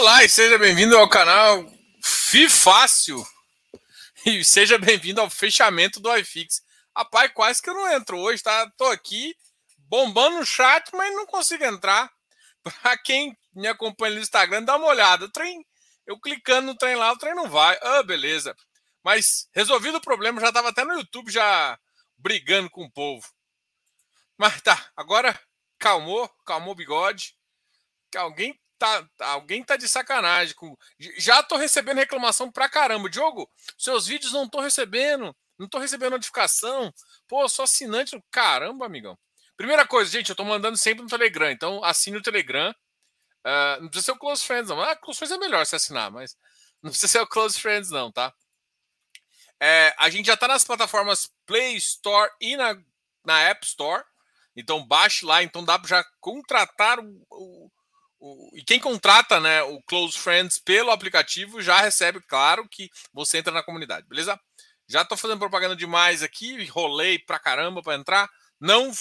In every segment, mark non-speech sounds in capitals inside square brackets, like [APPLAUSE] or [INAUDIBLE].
Olá e seja bem-vindo ao canal FIFácil e seja bem-vindo ao fechamento do iFix. Rapaz, quase que eu não entro hoje, tá? Tô aqui bombando no chat, mas não consigo entrar. [LAUGHS] Para quem me acompanha no Instagram, dá uma olhada. O trem, eu clicando no trem lá, o trem não vai. Ah, beleza. Mas resolvido o problema, já tava até no YouTube já brigando com o povo. Mas tá, agora calmou, calmou o bigode. Que alguém tá, alguém tá de sacanagem. Com... Já tô recebendo reclamação pra caramba. Diogo, seus vídeos não tô recebendo, não tô recebendo notificação. Pô, sou assinante. Caramba, amigão. Primeira coisa, gente, eu tô mandando sempre no Telegram, então assine o Telegram. Uh, não precisa ser o Close Friends, não. Ah, Close Friends é melhor se assinar, mas [LAUGHS] não precisa ser o Close Friends, não, tá? É, a gente já tá nas plataformas Play Store e na, na App Store. Então baixe lá, então dá para já contratar o, o o, e quem contrata né, o Close Friends pelo aplicativo já recebe, claro, que você entra na comunidade, beleza? Já estou fazendo propaganda demais aqui, rolei pra caramba para entrar. Não,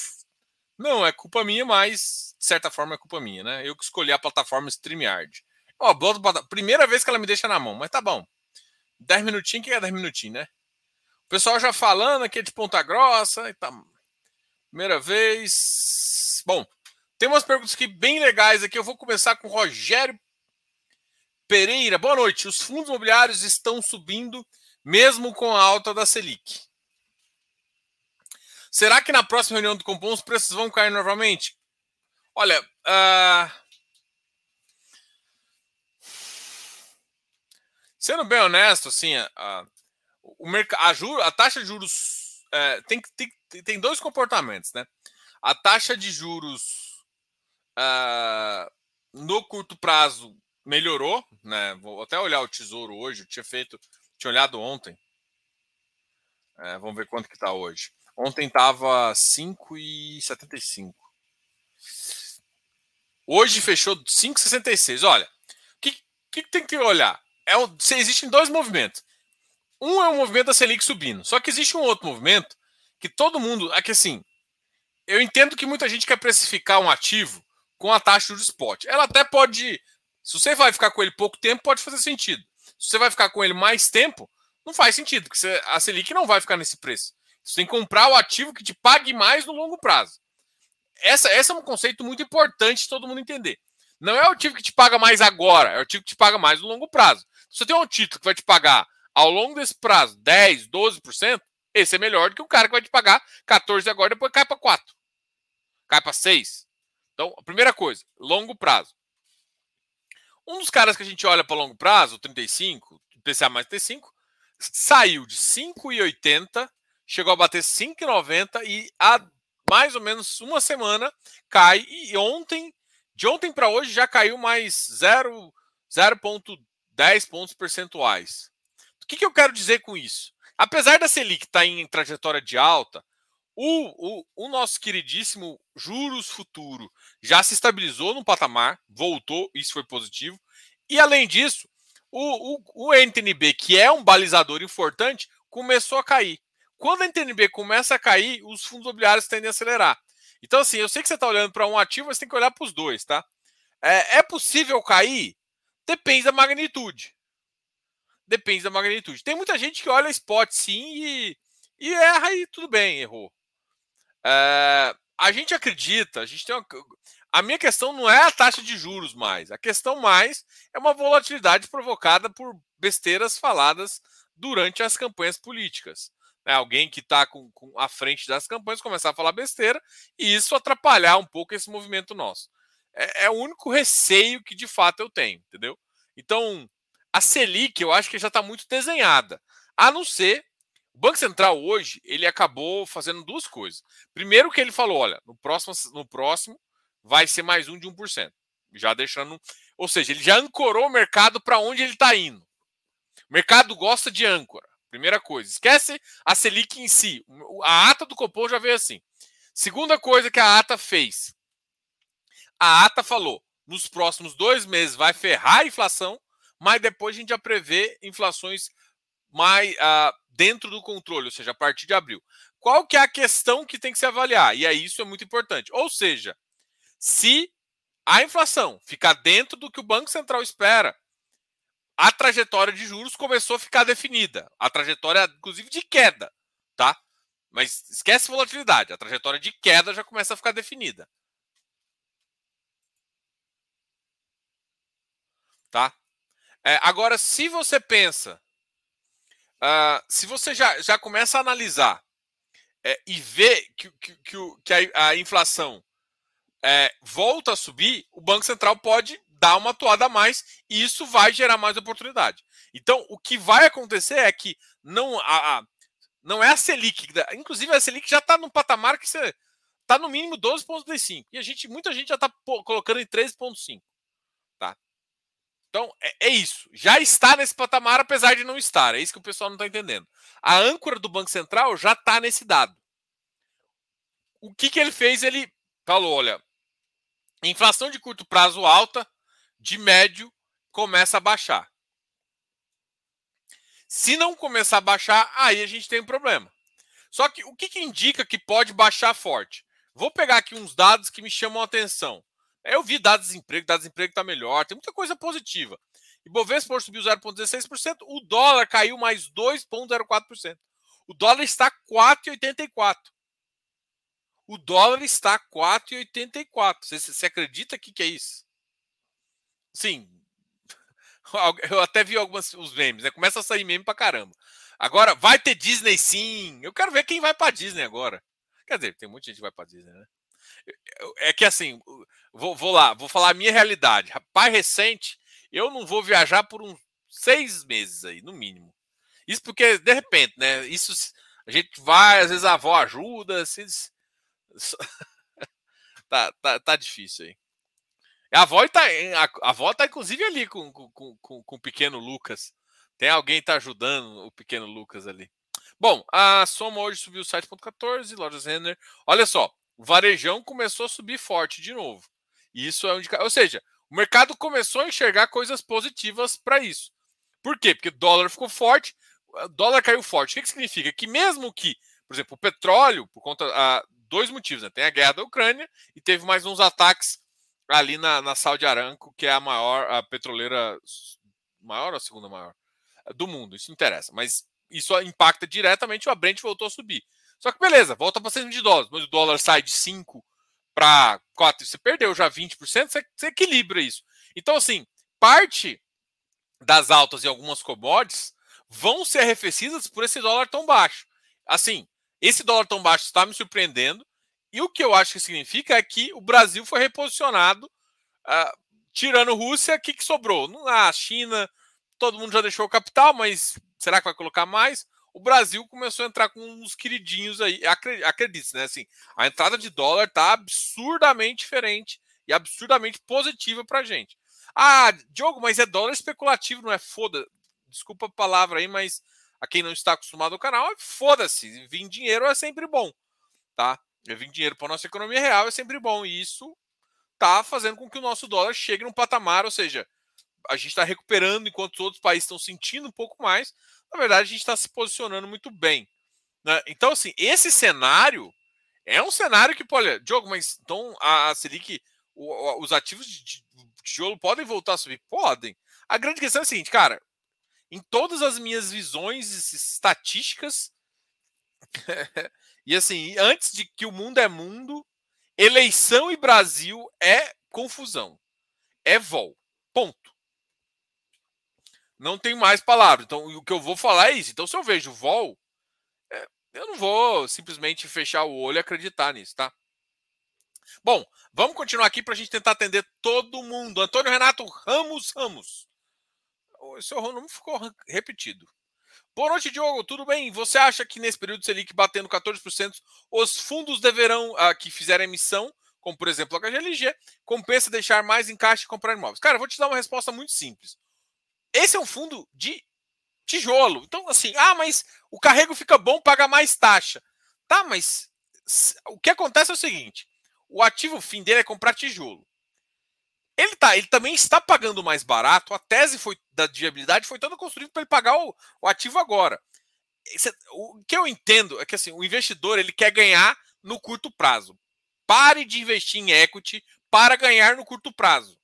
não é culpa minha, mas de certa forma é culpa minha, né? Eu que escolhi a plataforma StreamYard. Ó, primeira vez que ela me deixa na mão, mas tá bom. 10 minutinhos, que é 10 minutinhos, né? O pessoal já falando aqui de Ponta Grossa e tá. Primeira vez. Bom, tem umas perguntas aqui bem legais aqui. Eu vou começar com o Rogério Pereira. Boa noite. Os fundos imobiliários estão subindo mesmo com a alta da Selic. Será que na próxima reunião do Compom os preços vão cair novamente? Olha, uh... sendo bem honesto, assim, a, o a, juro, a taxa de juros é, tem, tem, tem dois comportamentos, né? A taxa de juros Uh, no curto prazo melhorou, né? Vou até olhar o tesouro hoje. Eu tinha feito, tinha olhado ontem. É, vamos ver quanto que está hoje. Ontem estava 5,75. Hoje fechou 5,66. Olha, o que, que, tem que olhar? É, existem dois movimentos. Um é o movimento da Selic subindo. Só que existe um outro movimento que todo mundo. É que assim. Eu entendo que muita gente quer precificar um ativo com a taxa de spot. Ela até pode. Se você vai ficar com ele pouco tempo, pode fazer sentido. Se você vai ficar com ele mais tempo, não faz sentido, porque você, a Selic não vai ficar nesse preço. Você tem que comprar o ativo que te pague mais no longo prazo. Essa, esse é um conceito muito importante de todo mundo entender. Não é o ativo que te paga mais agora, é o ativo que te paga mais no longo prazo. Se você tem um título que vai te pagar ao longo desse prazo 10, 12%, esse é melhor do que o cara que vai te pagar 14 agora e depois cai para 4. Cai para 6. Então, a primeira coisa, longo prazo. Um dos caras que a gente olha para longo prazo, o 35, PCA mais 35, saiu de 5,80, chegou a bater 5,90 e há mais ou menos uma semana cai. E ontem, de ontem para hoje, já caiu mais 0,10 pontos percentuais. O que, que eu quero dizer com isso? Apesar da Selic estar tá em trajetória de alta, o, o, o, nosso queridíssimo juros futuro já se estabilizou no patamar, voltou, isso foi positivo. E além disso, o, o, o NTNB, que é um balizador importante, começou a cair. Quando a NTNB começa a cair, os fundos imobiliários tendem a acelerar. Então, assim, eu sei que você está olhando para um ativo, mas tem que olhar para os dois, tá? É, é possível cair? Depende da magnitude. Depende da magnitude. Tem muita gente que olha spot sim e, e erra e tudo bem, errou. É, a gente acredita, a gente tem uma, a minha questão não é a taxa de juros mais, a questão mais é uma volatilidade provocada por besteiras faladas durante as campanhas políticas. É alguém que está com, com, à frente das campanhas começar a falar besteira e isso atrapalhar um pouco esse movimento nosso. É, é o único receio que de fato eu tenho, entendeu? Então, a Selic eu acho que já está muito desenhada, a não ser o Banco Central hoje, ele acabou fazendo duas coisas. Primeiro que ele falou, olha, no próximo, no próximo vai ser mais um de 1%. Já deixando, ou seja, ele já ancorou o mercado para onde ele está indo. O mercado gosta de âncora. Primeira coisa, esquece a Selic em si. A ata do Copom já veio assim. Segunda coisa que a ata fez. A ata falou, nos próximos dois meses vai ferrar a inflação, mas depois a gente já prevê inflações mais, uh, dentro do controle, ou seja, a partir de abril. Qual que é a questão que tem que se avaliar? E aí isso é muito importante. Ou seja, se a inflação ficar dentro do que o Banco Central espera, a trajetória de juros começou a ficar definida. A trajetória, inclusive, de queda, tá? Mas esquece volatilidade. A trajetória de queda já começa a ficar definida. Tá? É, agora, se você pensa, uh, se você já, já começa a analisar é, e vê que, que, que, que a, a, inflação é, volta a subir, o Banco Central pode dar uma atuada a mais e isso vai gerar mais oportunidade. Então, o que vai acontecer é que não, a, a não é a Selic, inclusive a Selic já está num patamar que você está no mínimo 12,35 e a gente, muita gente já está colocando em 13,5. Então, é, é, isso. Já está nesse patamar, apesar de não estar. É isso que o pessoal não está entendendo. A âncora do Banco Central já está nesse dado. O que, que ele fez? Ele falou: olha, inflação de curto prazo alta, de médio, começa a baixar. Se não começar a baixar, aí a gente tem um problema. Só que o que, que indica que pode baixar forte? Vou pegar aqui uns dados que me chamam a atenção. Eu vi dados de desemprego, dados de desemprego está melhor, tem muita coisa positiva. E Bovespa subiu 0,16%, o dólar caiu mais 2,04%. O dólar está 4,84. O dólar está 4,84. Você, você acredita que, que é isso? Sim, [LAUGHS] Eu até vi alguns os memes, né? Começa a sair meme pra caramba. Agora, vai ter Disney sim. Eu quero ver quem vai pra Disney agora. Quer dizer, tem muita gente que vai pra Disney, né? É que assim, vou, vou lá, vou falar a minha realidade. Rapaz, recente, eu não vou viajar por uns seis meses aí, no mínimo. Isso porque, de repente, né? Isso a gente vai, às vezes a avó ajuda. Se... [LAUGHS] tá, tá, tá difícil aí. A avó está, a, avó tá inclusive ali com, com, com, com o pequeno Lucas. Tem alguém que tá ajudando o pequeno Lucas ali. Bom, a soma hoje subiu 7,14, lojas Renner. Olha só, o varejão começou a subir forte de novo. Isso é um indicador. Ou seja, o mercado começou a enxergar coisas positivas para isso. Por quê? Porque o dólar ficou forte, o dólar caiu forte. O que, que significa? Que mesmo que, por exemplo, o petróleo, por conta de ah, dois motivos, né? tem a guerra da Ucrânia e teve mais uns ataques ali na, na Saudi Aramco, que é a maior, a petroleira, maior ou a segunda maior? Do mundo, isso não interessa. Mas isso impacta diretamente o Brent voltou a subir. Só que beleza, volta para 100 de dólares, mas o dólar sai de 5 para 4, você perdeu já 20%, você, você equilibra isso. Então, assim, parte das altas em algumas commodities vão ser arrefecidas por esse dólar tão baixo. Assim, esse dólar tão baixo está me surpreendendo. E o que eu acho que significa é que o Brasil foi reposicionado, uh, tirando Rússia, o que, que sobrou? A China, todo mundo já deixou o capital, mas será que vai colocar mais? O Brasil começou a entrar com uns queridinhos aí. Acredite, né? Assim, a entrada de dólar está absurdamente diferente e absurdamente positiva para gente. Ah, Diogo, mas é dólar especulativo, não é foda. Desculpa a palavra aí, mas a quem não está acostumado ao canal, foda-se. Vir dinheiro é sempre bom, tá? vir dinheiro para nossa economia real é sempre bom. E isso está fazendo com que o nosso dólar chegue num patamar, ou seja, a gente está recuperando enquanto os outros países estão sentindo um pouco mais. Na verdade, a gente está se posicionando muito bem. Né? Então, assim, esse cenário é um cenário que, olha, Diogo, mas então a, a Selic, o, os ativos de, tijolo podem voltar a subir? Podem. A grande questão é a seguinte, cara, em todas as minhas visões estatísticas, [LAUGHS] E assim, antes de que o mundo é mundo, eleição e Brasil é confusão. É vol. Ponto. Não tem mais palavras. Então, o que eu vou falar é isso. Então, se eu vejo vol, é, eu não vou simplesmente fechar o olho e acreditar nisso, tá? Bom, vamos continuar aqui para a gente tentar atender todo mundo. Antônio Renato Ramos Ramos. O seu nome ficou repetido. Boa noite, Diogo. Tudo bem? Você acha que nesse período Selic batendo 14%, os fundos deverão, ah, que fizeram emissão, como por exemplo a HGLG, compensa deixar mais em caixa e comprar imóveis? Cara, eu vou te dar uma resposta muito simples. Esse é um fundo de tijolo. Então, assim, ah, mas o carrego fica bom, paga mais taxa. Tá, mas o que acontece é o seguinte: o ativo fim dele é comprar tijolo. Ele, tá, ele também está pagando mais barato. A tese foi da viabilidade foi toda construída para ele pagar o, o ativo agora. Esse, o que eu entendo é que assim, o investidor ele quer ganhar no curto prazo. Pare de investir em equity, para ganhar no curto prazo.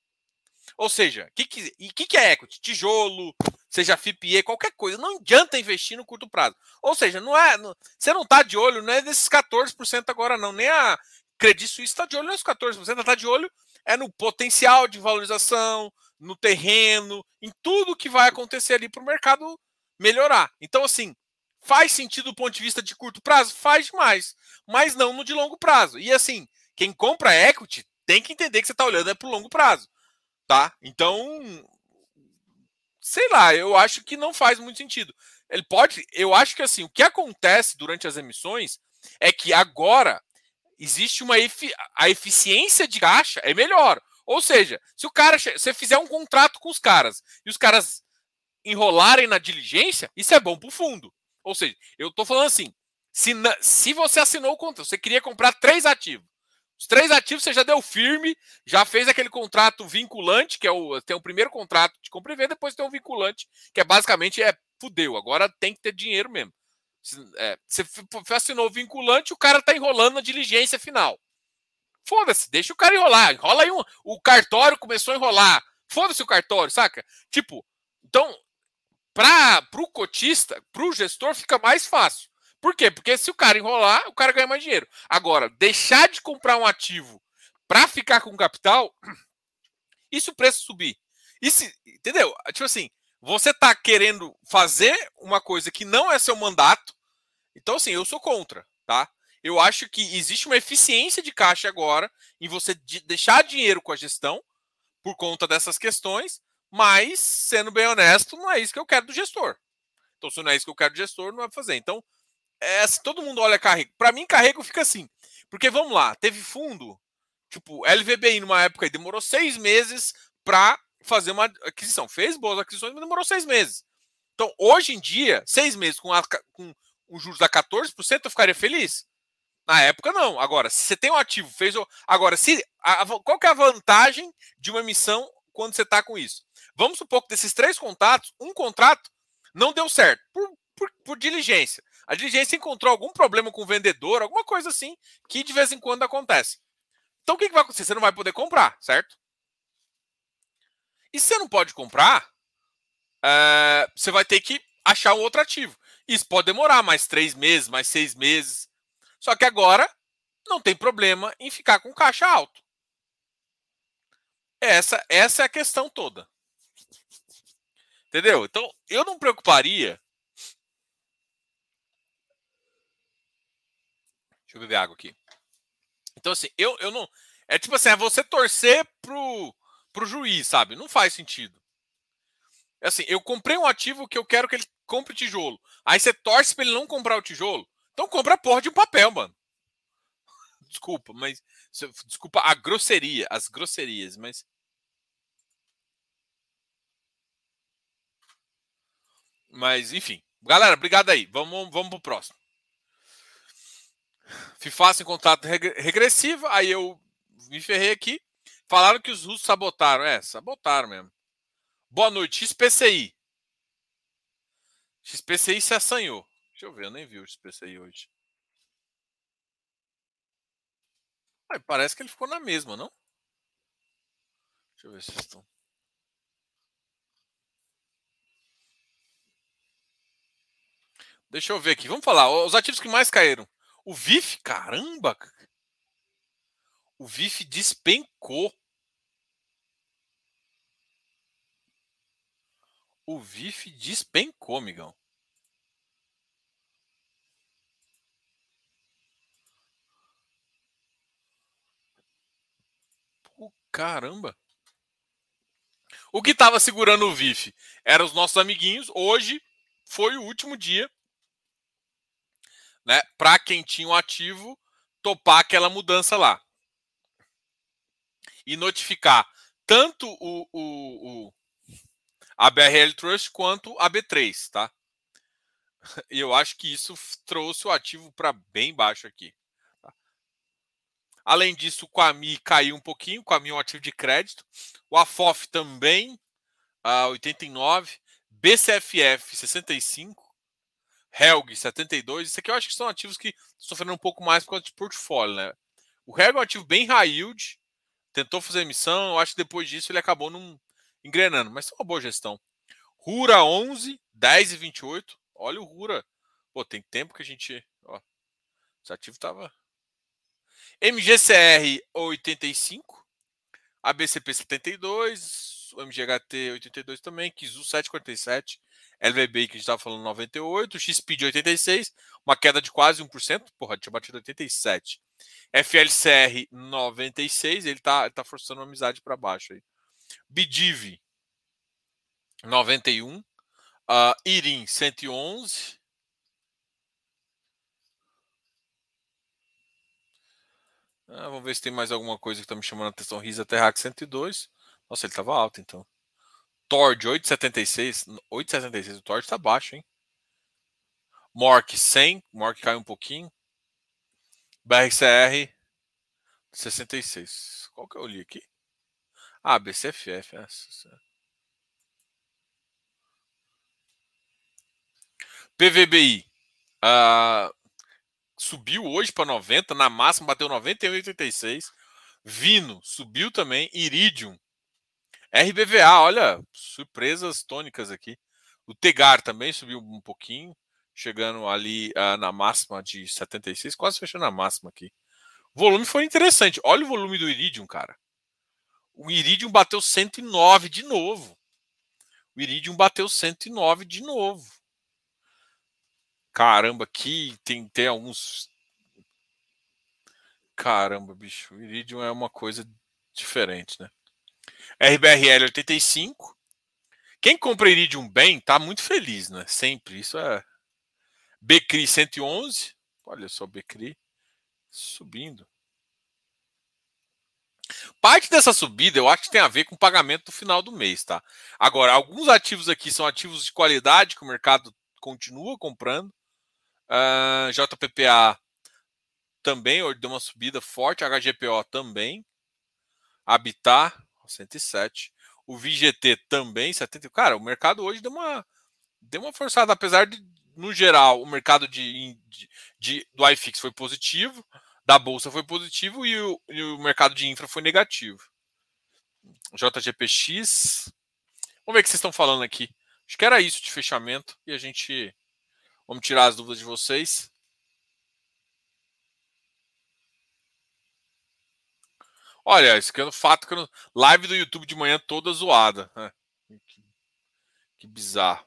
Ou seja, o que, que, que, é equity? Tijolo, seja FIPE, qualquer coisa. Não adianta investir no curto prazo. Ou seja, não é, não, você não está de olho, não é desses 14% agora, não. Nem a Credit Suisse está de olho nesses 14%, ela está de olho é no potencial de valorização, no terreno, em tudo que vai acontecer ali para o mercado melhorar. Então, assim, faz sentido do ponto de vista de curto prazo? Faz demais, mas não no de longo prazo. E assim, quem compra equity tem que entender que você está olhando é para o longo prazo, tá? Então, sei lá, eu acho que não faz muito sentido. Ele pode, eu acho que assim, o que acontece durante as emissões é que agora existe uma efi a eficiência de caixa é melhor. Ou seja, se o cara você fizer um contrato com os caras e os caras enrolarem na diligência, isso é bom para o fundo. Ou seja, eu estou falando assim, se, se você assinou o contrato, você queria comprar três ativos. Os três ativos você já deu firme, já fez aquele contrato vinculante, que é o tem o primeiro contrato de compra e venda, depois tem o vinculante, que é basicamente é fudeu, agora tem que ter dinheiro mesmo. É, você assinou o vinculante, o cara tá enrolando na diligência final. Foda-se, deixa o cara enrolar. Enrola aí um. O cartório começou a enrolar. Foda-se o cartório, saca? Tipo, então, para o cotista, para o gestor, fica mais fácil. Por quê? Porque se o cara enrolar, o cara ganha mais dinheiro. Agora, deixar de comprar um ativo para ficar com capital, [CLEARS THROAT] e se o preço subir? E se, entendeu? Tipo assim, você tá querendo fazer uma coisa que não é seu mandato, então, assim, eu sou contra, tá? Eu acho que existe uma eficiência de caixa agora em você deixar dinheiro com a gestão por conta dessas questões, mas, sendo bem honesto, não é isso que eu quero do gestor. Então, se não é isso que eu quero do gestor, não vai fazer. Então, é, todo mundo olha carrego, para mim, carrego fica assim. Porque, vamos lá, teve fundo, tipo, LVBI numa época demorou seis meses para fazer uma aquisição. Fez boas aquisições, mas demorou seis meses. Então, hoje em dia, seis meses com, a, com os juros a 14%, eu ficaria feliz. Na época, não. Agora, se você tem um ativo, fez. Agora, se a... qual que é a vantagem de uma emissão quando você está com isso? Vamos supor que desses três contratos, um contrato não deu certo por, por, por, diligência. A diligência encontrou algum problema com o vendedor, alguma coisa assim, que de vez em quando acontece. Então, o que, que vai acontecer? Você não vai poder comprar, certo? E se você não pode comprar, é... você vai ter que achar um outro ativo. Isso pode demorar mais três meses, mais seis meses. Só que agora não tem problema em ficar com caixa alto. Essa, essa é a questão toda. Entendeu? Então, eu não preocuparia. Deixa eu beber água aqui. Então, assim, eu, eu não. É tipo assim, é você torcer pro, pro juiz, sabe? Não faz sentido. É assim, eu comprei um ativo que eu quero que ele compre tijolo. Aí você torce para ele não comprar o tijolo. Então compra porra de um papel, mano. [LAUGHS] Desculpa, mas. Desculpa a grosseria, as grosserias, mas. Mas, enfim. Galera, obrigado aí. Vamos, vamos pro próximo. FIFAS em contrato regressivo. Aí eu me ferrei aqui. Falaram que os russos sabotaram. É, sabotaram mesmo. Boa noite, XPCI. XPCI se assanhou. Deixa eu ver, eu nem vi o XPCI hoje. Ah, parece que ele ficou na mesma, não? Deixa eu ver se estão. Deixa eu ver aqui. Vamos falar. Os ativos que mais caíram. O VIF, caramba! O VIF despencou. O VIF despencou, amigão. Pô, caramba. O que estava segurando o VIF eram os nossos amiguinhos. Hoje foi o último dia, né? Para quem tinha um ativo topar aquela mudança lá e notificar tanto o, o, o a BRL Trust quanto a B3, tá? Eu acho que isso trouxe o ativo para bem baixo aqui. Tá? Além disso, o Quami caiu um pouquinho, o Quami é um ativo de crédito. O AFOF também, uh, 89. BCFF, 65. Helg, 72. Isso aqui eu acho que são ativos que sofreram um pouco mais por causa de portfólio, né? O Helg é um ativo bem high yield, tentou fazer emissão, eu acho que depois disso ele acabou não engrenando, mas foi uma boa gestão. Rura 11, 10 e 28. Olha o Rura. Pô, tem tempo que a gente. Ó, esse ativo tava. MGCR 85. ABCP 72. O MGHT 82 também. Kizu 747. LVB que a gente estava falando 98. XPID 86. Uma queda de quase 1%. Porra, tinha batido 87. FLCR 96. Ele tá, ele tá forçando uma amizade para baixo aí. BDIV 91. Uh, Irim 111. Ah, vamos ver se tem mais alguma coisa que está me chamando a atenção. Risa Terrax 102. Nossa, ele estava alto então. Tord 876. 876. O Tord está baixo, hein? Mork 100. Mork caiu um pouquinho. BRCR 66. Qual que eu li aqui? Ah, BCFF. Essa. PVBI. Uh, subiu hoje para 90, na máxima bateu 91,86. Vino subiu também. Iridium. RBVA, olha, surpresas tônicas aqui. O Tegar também subiu um pouquinho, chegando ali uh, na máxima de 76, quase fechando a máxima aqui. O volume foi interessante. Olha o volume do Iridium, cara. O Iridium bateu 109 de novo. O Iridium bateu 109 de novo. Caramba, aqui tem, tem alguns. Caramba, bicho. O Iridium é uma coisa diferente, né? RBRL 85. Quem compra Iridium bem tá muito feliz, né? Sempre. Isso é. Becri 111. Olha só, Becri subindo. Parte dessa subida eu acho que tem a ver com o pagamento do final do mês, tá? Agora, alguns ativos aqui são ativos de qualidade que o mercado continua comprando. Uh, ah, JPPA também deu uma subida forte, HGPO também, Habitat 107, o VGT também 70. Cara, o mercado hoje deu uma deu uma forçada, apesar de no geral o mercado de, de, de do iFix foi positivo, da bolsa foi positivo e o, e o mercado de infra foi negativo. JGPX. Vamos ver o que vocês estão falando aqui. Acho que era isso de fechamento e a gente Vamos tirar as dúvidas de vocês. Olha, esse aqui é um fato que eu... live do YouTube de manhã toda zoada. [LAUGHS] Que, que bizarro.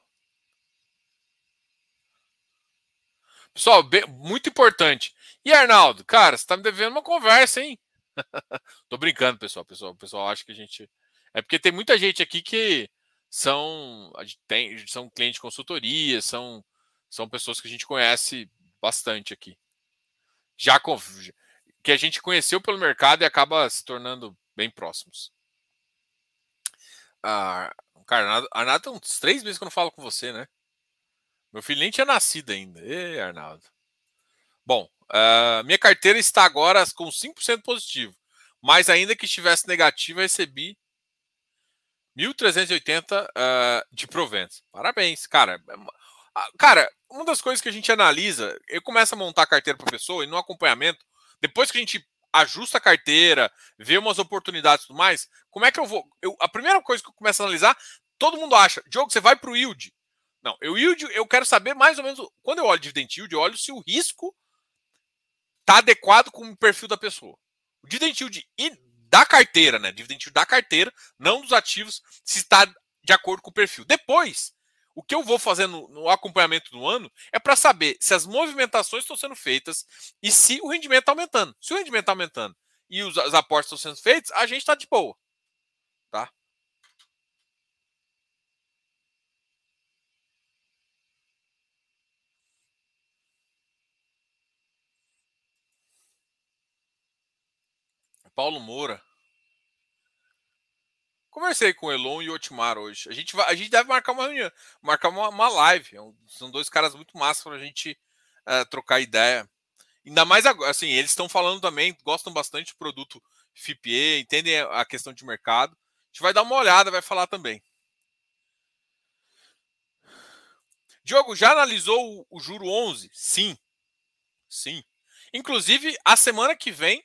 Pessoal, muito importante. E Arnaldo, cara, você tá me devendo uma conversa, hein? [LAUGHS] Tô brincando, pessoal. Pessoal, pessoal acha que a gente. É porque tem muita gente aqui que são, tem, são clientes de consultoria, são são pessoas que a gente conhece bastante aqui. Já que a gente conheceu pelo mercado e acaba se tornando bem próximos. Ah, cara, Arnaldo, tem uns três meses que eu não falo com você, né? Meu filho nem tinha nascido ainda. Ê, Arnaldo. Bom, uh, minha carteira está agora com 5% positivo. Mas ainda que estivesse negativo, eu recebi 1.380 uh, de proventos. Parabéns, cara. É ah, cara, uma das coisas que a gente analisa, eu começo a montar carteira para pessoa e no acompanhamento, depois que a gente ajusta a carteira, vê umas oportunidades e tudo mais, como é que eu vou? Eu, a primeira coisa que eu começo a analisar, todo mundo acha, Diogo, você vai para o yield. Não, eu yield, eu quero saber mais ou menos, quando eu olho dividend yield, eu olho se o risco está adequado com o perfil da pessoa. O dividend yield da carteira, né? Dividend yield da carteira, não dos ativos, se está de acordo com o perfil. Depois, o que eu vou fazer no, no acompanhamento do ano é para saber se as movimentações estão sendo feitas e se o rendimento está aumentando. Se o rendimento está aumentando e os, aportes estão sendo feitos, a gente está de boa. Tá? Paulo Moura. Conversei com o Elon e o Otmar hoje. A gente, vai, a gente deve marcar uma reunião, marcar uma, uma live. É são dois caras muito massas para a gente uh, trocar ideia. Ainda mais agora, assim, eles estão falando também, gostam bastante do produto FIPE, entendem a questão de mercado. A gente vai dar uma olhada, vai falar também. Diogo, já analisou o, o juro 11? Sim. Sim. Inclusive, a semana que vem,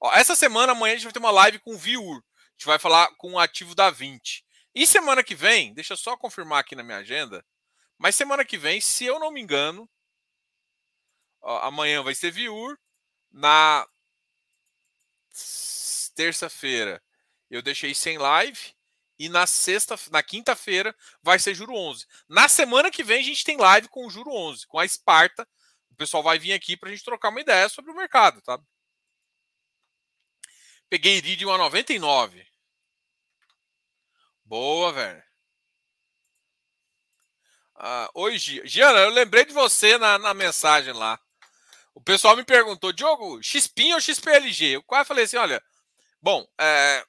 Ó, essa semana, amanhã, a gente vai ter uma live com o Viur. Gente vai falar com o ativo da 20. E semana que vem, deixa eu só confirmar aqui na minha agenda. Mas semana que vem, se eu não me engano, ó, amanhã vai ser Viur. Na terça-feira eu deixei sem live. E na sexta, na quinta-feira vai ser juro 11. Na semana que vem a gente tem live com o juro 11, com a Esparta. O pessoal vai vir aqui para a gente trocar uma ideia sobre o mercado, tá? Peguei Iridium a 99. Boa, velho. Ah, oi, Giana, eu lembrei de você na, na mensagem lá. O pessoal me perguntou, Diogo, XPIN ou XPLG? Eu quase falei assim, olha, bom, é,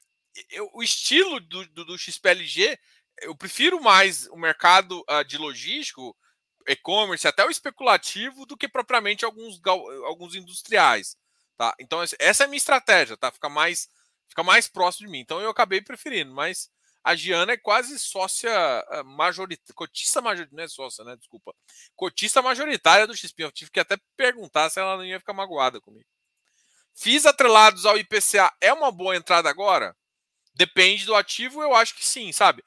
eu, o estilo do, do, do, XPLG, eu prefiro mais o mercado uh, de logístico, e-commerce, até o especulativo, do que propriamente alguns, alguns industriais. Tá? Então, essa é a minha estratégia, tá? Fica mais, fica mais próximo de mim. Então, eu acabei preferindo, mas a Giana é quase sócia ah, majoritária, cotista majoritária, não é sócia, né? Desculpa. Cotista majoritária do XP. Eu tive que até perguntar se ela não ia ficar magoada comigo. Fiz atrelados ao IPCA é uma boa entrada agora? Depende do ativo, eu acho que sim, sabe?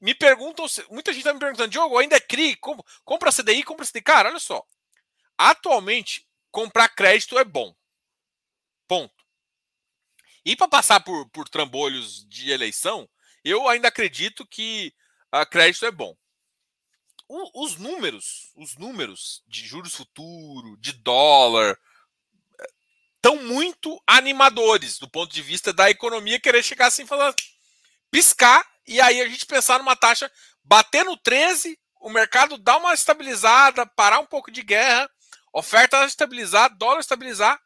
Me perguntam, muita gente está me perguntando, Diogo, ainda é CRI? Compra CDI, compra CDI. Cara, olha só. Atualmente, comprar crédito é bom. Ponto. E para passar por, por trambolhos de eleição, eu ainda acredito que a crédito é bom. O, os números, os números de juros futuro, de dólar, estão muito animadores do ponto de vista da economia querer chegar assim, falar, piscar, e aí a gente pensar numa taxa bater no 13, o mercado dar uma estabilizada, parar um pouco de guerra, oferta estabilizar, dólar estabilizar,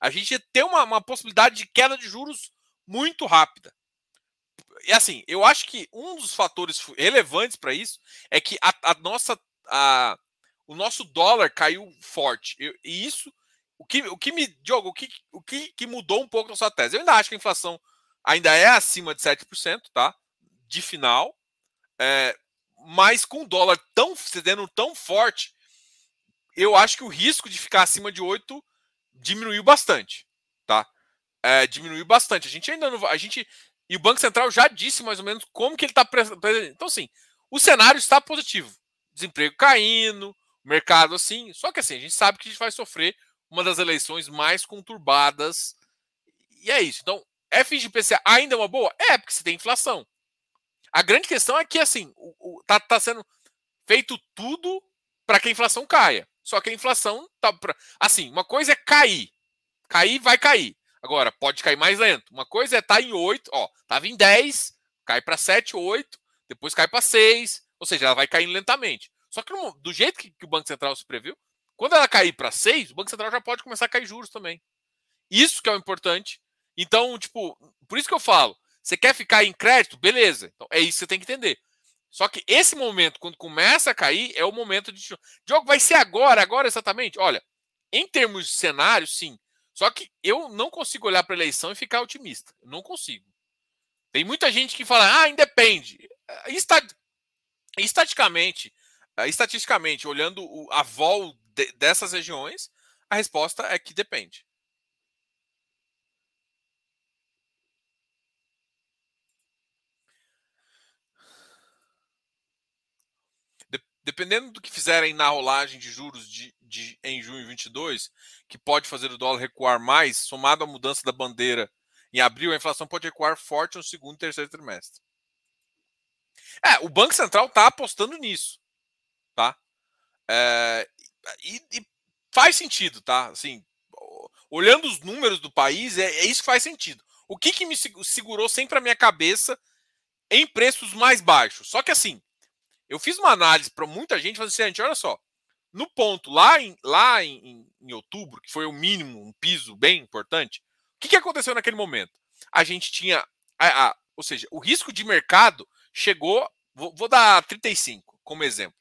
a gente ter uma, uma possibilidade de queda de juros muito rápida. E assim, eu acho que um dos fatores relevantes para isso é que a, a nossa, a, o nosso dólar caiu forte. e isso o que, o que me. Diogo, o que, o que, que mudou um pouco na sua tese? Eu ainda acho que a inflação ainda é acima de 7%, tá? De final. É, mas com o dólar tão cedendo tão forte, eu acho que o risco de ficar acima de 8 diminuiu bastante, tá? É, diminuiu bastante. A gente ainda não a gente e o Banco Central já disse mais ou menos como que ele está então assim, o cenário está positivo. Desemprego caindo, mercado assim, só que assim, a gente sabe que a gente vai sofrer uma das eleições mais conturbadas. E é isso. Então, FGPCA ainda é uma boa? É, porque você tem inflação. A grande questão é que, assim, o, o, tá, tá sendo feito tudo para que a inflação caia. Só que a inflação tá. Pra, assim, uma coisa é cair. Cair vai cair. Agora, pode cair mais lento. Uma coisa é estar tá em 8, ó, tava em 10, cai para 7, 8, depois cai para 6, ou seja, ela vai caindo lentamente. Só que no, do jeito que, que, o Banco Central se previu, quando ela cair para 6, o Banco Central já pode começar a cair juros também. Isso que é o importante. Então, tipo, por isso que eu falo, você quer ficar em crédito? Beleza. Então, é isso que você tem que entender. Só que esse momento, quando começa a cair, é o momento de. Jogo vai ser agora, agora exatamente. Olha, em termos de cenário, sim. Só que eu não consigo olhar para a eleição e ficar otimista. Eu não consigo. Tem muita gente que fala, ah, independe. Estaticamente, estatisticamente, olhando a vol de, dessas regiões? A resposta é que depende. Dependendo do que fizerem na rolagem de juros de, de, em junho 22, que pode fazer o dólar recuar mais, somado à mudança da bandeira em abril, a inflação pode recuar forte no segundo e terceiro trimestre. É, o Banco Central está apostando nisso, tá? É, e, e, faz sentido, tá? Assim, olhando os números do país, é, é isso que faz sentido. O que, que me segurou sempre a minha cabeça em preços mais baixos? Só que assim, eu fiz uma análise para muita gente, falando assim, olha só, no ponto lá em, lá em, em, outubro, que foi o mínimo, um piso bem importante, o que, que aconteceu naquele momento? A gente tinha, a, a, ou seja, o risco de mercado chegou, vou, vou dar 35 como exemplo,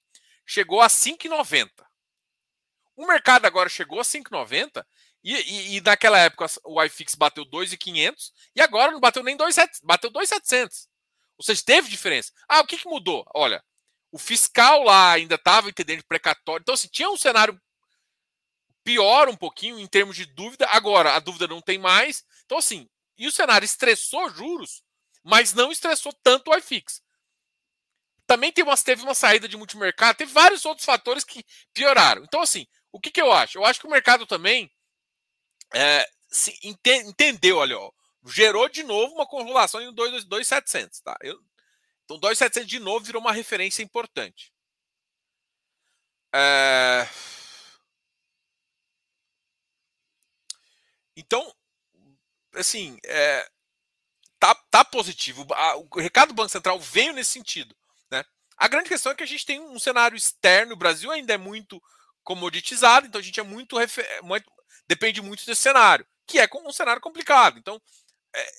chegou a 5,90. O mercado agora chegou a 5,90 e, e, e, naquela época o iFix bateu 2,500 e agora não bateu nem 2,700, bateu 2,700. Ou seja, teve diferença. Ah, o que, que mudou? Olha, o fiscal lá ainda estava entendendo de precatório. Então, assim, tinha um cenário piora um pouquinho em termos de dúvida. Agora, a dúvida não tem mais. Então, assim, e o cenário estressou juros, mas não estressou tanto o iFix. Também teve uma, teve uma saída de multimercado, teve vários outros fatores que pioraram. Então, assim, o que, que eu acho? Eu acho que o mercado também é, se ente, entendeu, olha, ó, gerou de novo uma correlação em 2,700, tá? Eu, então, 2,700 de novo virou uma referência importante. É... Então, assim, é, tá, tá positivo. O recado do Banco Central veio nesse sentido. Né? A grande questão é que a gente tem um cenário externo, o Brasil ainda é muito comoditizado, então a gente é muito, muito depende muito desse cenário, que é um cenário complicado. Então, é,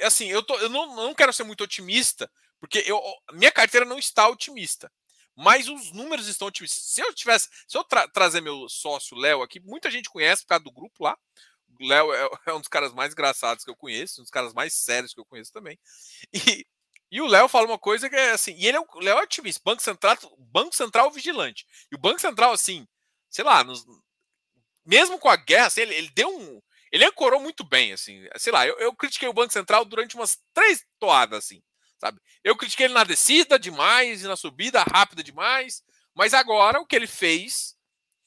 é assim, eu, tô, eu não, não quero ser muito otimista, porque eu, minha carteira não está otimista. Mas os números estão otimistas. Se eu tivesse, se eu tra trazer meu sócio Léo aqui, muita gente conhece por causa do grupo lá. O Léo é, [LAUGHS] é, um dos caras mais engraçados que eu conheço, um dos caras mais sérios que eu conheço também. E, e o Léo fala uma coisa que é assim, e ele é o Léo é otimista, Banco Central, Banco Central vigilante. E o Banco Central assim, sei lá, nos, mesmo com a guerra, assim, ele, ele, deu um. Ele ancorou muito bem, assim. Sei lá, eu, eu, critiquei o Banco Central durante umas três toadas, assim, sabe? Eu critiquei ele na descida demais e na subida rápida demais. Mas agora o que ele fez,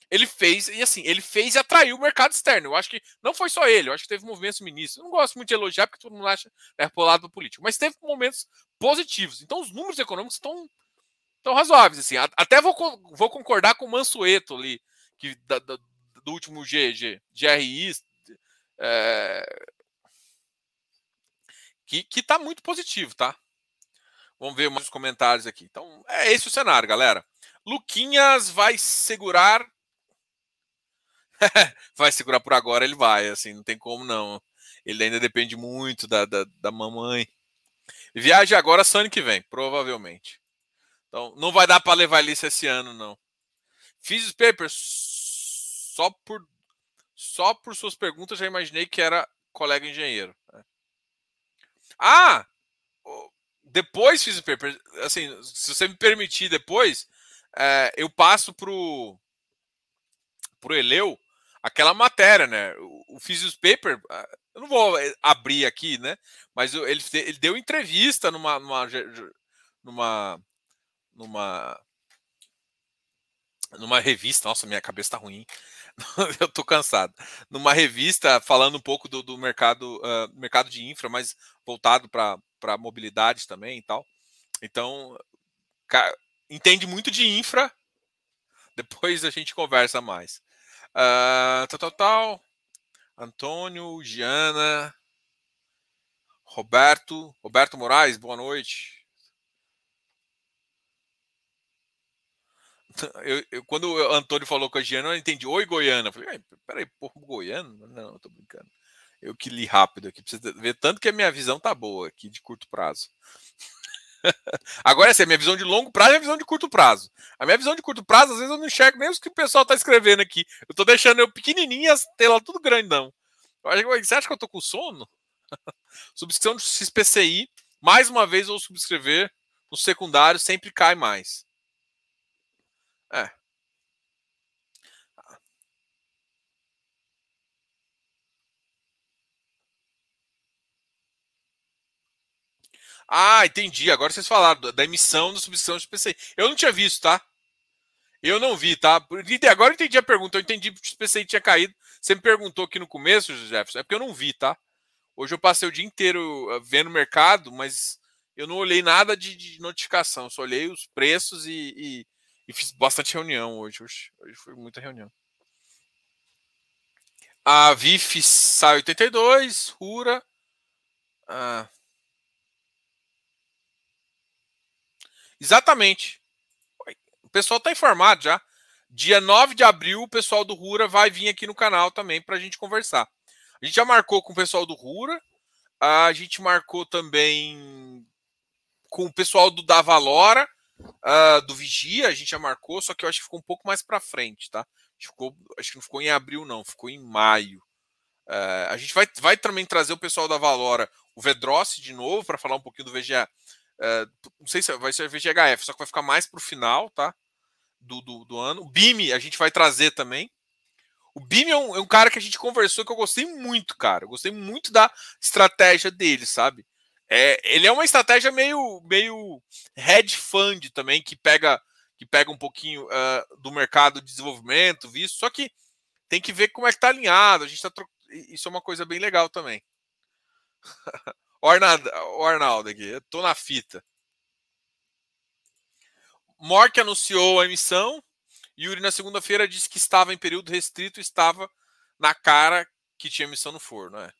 ele fez, e assim, ele fez e atraiu o mercado externo. Eu acho que não foi só ele, eu acho que teve movimentos ministros. Eu não gosto muito de elogiar, porque todo mundo acha é pro lado político, mas teve momentos positivos. Então os números econômicos estão tão razoáveis, assim. Até vou, vou concordar com o Mansueto ali, que da, da, do último GG, GRI, é, que, que tá muito positivo, tá? Vamos ver mais comentários aqui. Então, é esse o cenário, galera. Luquinhas vai segurar. [LAUGHS] vai segurar por agora, ele vai, assim, não tem como não. Ele ainda depende muito da, da, da mamãe. Viaje agora só ano que vem, provavelmente. Então, não vai dar para levar lista esse ano, não. Fiz os papers só por só por suas perguntas já imaginei que era colega engenheiro. Né? Ah, depois fiz o paper. Assim, se você me permitir depois, é, eu passo pro pro Eleu aquela matéria, né? O, o Physics Paper, ah, eu não vou eh, abrir aqui, né? Mas ele, ele deu entrevista numa, numa, numa, numa, numa revista. Nossa, minha cabeça tá ruim. [LAUGHS] eu tô cansado. Numa revista falando um pouco do, do mercado, uh, mercado de infra, mas voltado para mobilidade também e tal. Então, cara, entende muito de infra. [LAUGHS] Depois a gente conversa mais. Uh, tal, tal, tal. Antônio, Giana, Roberto, Roberto Moraes, boa noite. Eu, eu, quando o Antônio falou com a Giana, eu entendi. Oi, Goiânia. Eu falei, peraí, porra, Goiano? Não, tô brincando. Eu que li rápido aqui, precisa ver tanto que a minha visão tá boa aqui de curto prazo. [LAUGHS] Agora, assim, a minha visão de longo prazo é a visão de curto prazo. A minha visão de curto prazo, às vezes eu não enxergo nem o que o pessoal tá escrevendo aqui. Eu tô deixando eu pequenininho as telas tudo grandão. Você acha que eu tô com sono? [LAUGHS] Subscrição do XPCI, mais uma vez eu vou subscrever no secundário, sempre cai mais. É. Ah, entendi. Agora vocês falaram da emissão da subscrição de PCI. Eu não tinha visto, tá? Eu não vi, tá? Agora eu entendi a pergunta. Eu entendi que o PCI tinha caído. Você me perguntou aqui no começo, Jefferson. É porque eu não vi, tá? Hoje eu passei o dia inteiro eh, vendo o mercado, mas eu não olhei nada de, de notificação. Só olhei os preços e, e, e fiz bastante reunião hoje. Hoje, hoje foi muita reunião. A VIF sai 82, Rura. Ah. Exatamente. O pessoal está informado já. Dia 9 de abril, o pessoal do Rura vai vir aqui no canal também para a gente conversar. A gente já marcou com o pessoal do Rura. A gente marcou também com o pessoal do Davalora Uh, do Vigia a gente já marcou, só que eu acho que ficou um pouco mais para frente, tá? Ficou, acho que não ficou em abril, não, ficou em maio. Uh, a gente vai, vai também trazer o pessoal da Valora, o Vedrossi de novo, para falar um pouquinho do VGA. Uh, ah, não sei se vai ser VGHF, só que vai ficar mais para o final, tá? Do, do, do, ano. O BIM a gente vai trazer também. O Bim é um, é um, cara que a gente conversou que eu gostei muito, cara. Eu gostei muito da estratégia dele, sabe? É, ele é uma estratégia meio, meio hedge fund também, que pega, que pega um pouquinho uh, do mercado de desenvolvimento, visto. Só que tem que ver como é que tá alinhado. A gente tá tro... Isso é uma coisa bem legal também. [LAUGHS] o, Arnaldo, Arnaldo aqui, eu tô na fita. Mork anunciou a emissão. Yuri, na segunda-feira, disse que estava em período restrito, estava na cara que tinha emissão no forno. É.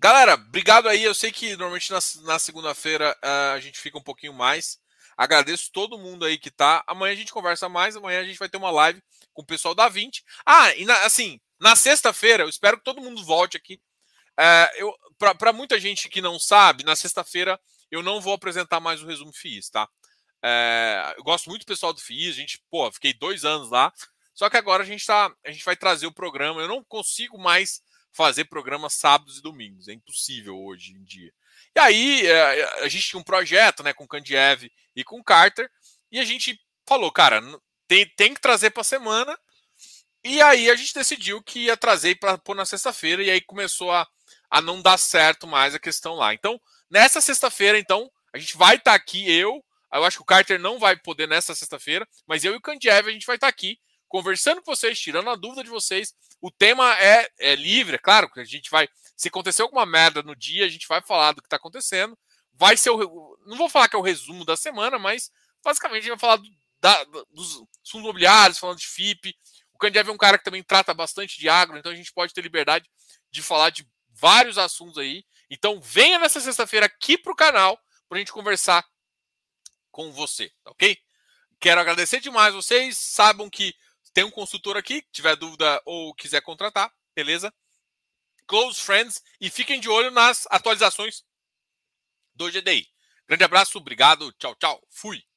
Galera, obrigado aí. Eu sei que normalmente na, na segunda-feira uh, a gente fica um pouquinho mais. Agradeço todo mundo aí que tá. Amanhã a gente conversa mais. Amanhã a gente vai ter uma live com o pessoal da 20. Ah, e na, assim, na sexta-feira, eu espero que todo mundo volte aqui. Uh, Para muita gente que não sabe, na sexta-feira eu não vou apresentar mais o resumo FIIs, tá? É, eu gosto muito do pessoal do FIIs, a gente, pô, fiquei dois anos lá. Só que agora a gente tá, a gente vai trazer o programa. Eu não consigo mais fazer programa sábados e domingos, é impossível hoje em dia. E aí é, a gente tinha um projeto, né, com Kandiev e com Carter, e a gente falou, cara, tem, tem que trazer para semana. E aí a gente decidiu que ia trazer para pôr na sexta-feira, e aí começou a, a não dar certo mais a questão lá. Então, Nessa sexta-feira, então, a gente vai estar tá aqui, eu. Eu acho que o Carter não vai poder nessa sexta-feira, mas eu e o Kandiev a gente vai estar tá aqui conversando com vocês, tirando a dúvida de vocês. O tema é, é livre, é claro, que a gente vai. Se acontecer alguma merda no dia, a gente vai falar do que está acontecendo. Vai ser o. Não vou falar que é o resumo da semana, mas basicamente a gente vai falar do, da, dos fundos imobiliários, falando de FIP. O Kandiev é um cara que também trata bastante de agro, então a gente pode ter liberdade de falar de vários assuntos aí. Então venha nessa sexta-feira aqui para o canal para a gente conversar com você, tá ok? Quero agradecer demais vocês. Sabam que tem um consultor aqui, tiver dúvida ou quiser contratar, beleza? Close friends e fiquem de olho nas atualizações do GDI. Grande abraço, obrigado, tchau, tchau, fui.